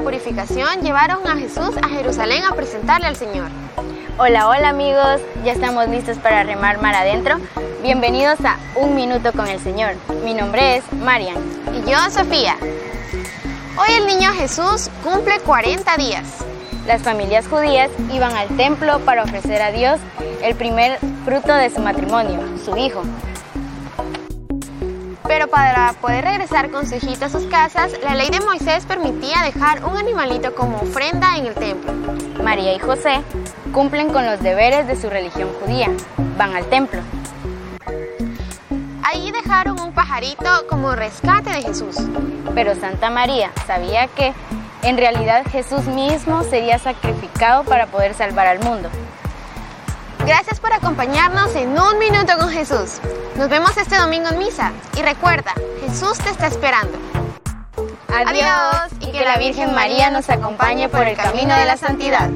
purificación llevaron a Jesús a Jerusalén a presentarle al Señor. Hola, hola amigos, ya estamos listos para remar mar adentro. Bienvenidos a Un Minuto con el Señor. Mi nombre es Marian. Y yo, Sofía. Hoy el niño Jesús cumple 40 días. Las familias judías iban al templo para ofrecer a Dios el primer fruto de su matrimonio, su hijo. Pero para poder regresar con su hijito a sus casas, la ley de Moisés permitía dejar un animalito como ofrenda en el templo. María y José cumplen con los deberes de su religión judía. Van al templo. Ahí dejaron un pajarito como rescate de Jesús. Pero Santa María sabía que en realidad Jesús mismo sería sacrificado para poder salvar al mundo. Gracias por acompañarnos en Un Minuto con Jesús. Nos vemos este domingo en misa y recuerda, Jesús te está esperando. Adiós, y que la Virgen María nos acompañe por el camino de la santidad.